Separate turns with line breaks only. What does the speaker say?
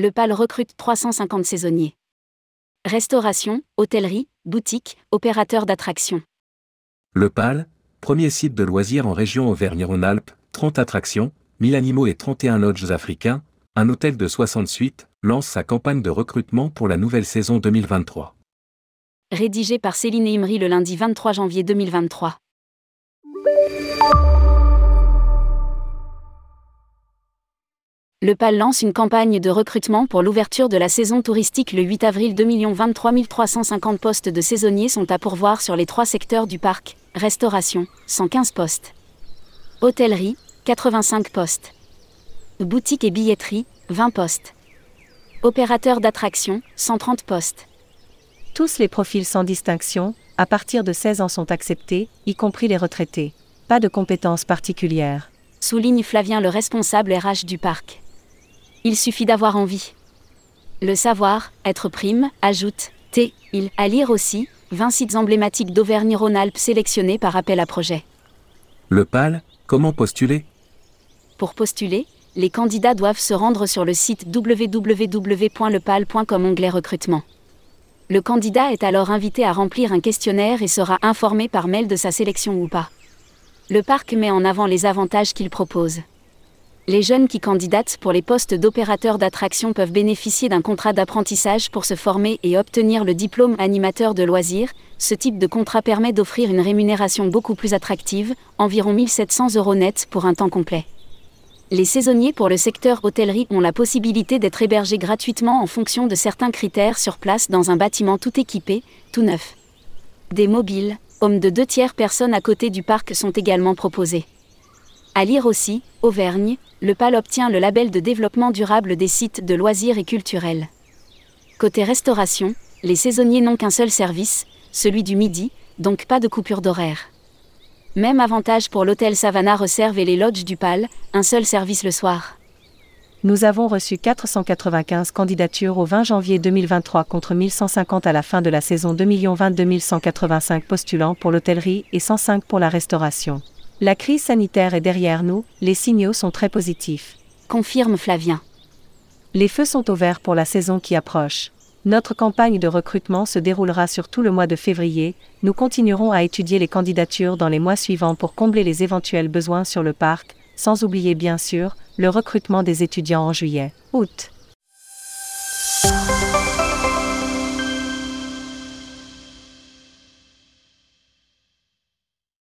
Le PAL recrute 350 saisonniers. Restauration, hôtellerie, boutique, opérateurs d'attractions.
Le PAL, premier site de loisirs en région Auvergne-Rhône-Alpes, 30 attractions, 1000 animaux et 31 lodges africains, un hôtel de 60 suites, lance sa campagne de recrutement pour la nouvelle saison 2023.
Rédigé par Céline Imri le lundi 23 janvier 2023. Le PAL lance une campagne de recrutement pour l'ouverture de la saison touristique le 8 avril 2023. 350 postes de saisonniers sont à pourvoir sur les trois secteurs du parc restauration, 115 postes. Hôtellerie, 85 postes. Boutique et billetterie, 20 postes. Opérateur d'attraction, 130 postes.
Tous les profils sans distinction, à partir de 16 ans sont acceptés, y compris les retraités. Pas de compétences particulières.
Souligne Flavien le responsable RH du parc. Il suffit d'avoir envie. Le savoir, être prime, ajoute, T, il, à lire aussi, 20 sites emblématiques d'Auvergne-Rhône-Alpes sélectionnés par appel à projet.
Le PAL, comment postuler?
Pour postuler, les candidats doivent se rendre sur le site www.lepal.com onglet recrutement. Le candidat est alors invité à remplir un questionnaire et sera informé par mail de sa sélection ou pas. Le parc met en avant les avantages qu'il propose les jeunes qui candidatent pour les postes d'opérateurs d'attraction peuvent bénéficier d'un contrat d'apprentissage pour se former et obtenir le diplôme animateur de loisirs. Ce type de contrat permet d'offrir une rémunération beaucoup plus attractive, environ 1700 euros net pour un temps complet. Les saisonniers pour le secteur hôtellerie ont la possibilité d'être hébergés gratuitement en fonction de certains critères sur place dans un bâtiment tout équipé, tout neuf. Des mobiles, hommes de deux tiers personnes à côté du parc sont également proposés. À lire aussi, Auvergne, le PAL obtient le label de développement durable des sites de loisirs et culturels. Côté restauration, les saisonniers n'ont qu'un seul service, celui du midi, donc pas de coupure d'horaire. Même avantage pour l'hôtel Savannah Reserve et les lodges du PAL, un seul service le soir.
Nous avons reçu 495 candidatures au 20 janvier 2023 contre 1150 à la fin de la saison 2022 185 postulants pour l'hôtellerie et 105 pour la restauration. La crise sanitaire est derrière nous, les signaux sont très positifs.
Confirme Flavien.
Les feux sont ouverts pour la saison qui approche. Notre campagne de recrutement se déroulera sur tout le mois de février. Nous continuerons à étudier les candidatures dans les mois suivants pour combler les éventuels besoins sur le parc, sans oublier bien sûr le recrutement des étudiants en juillet, août.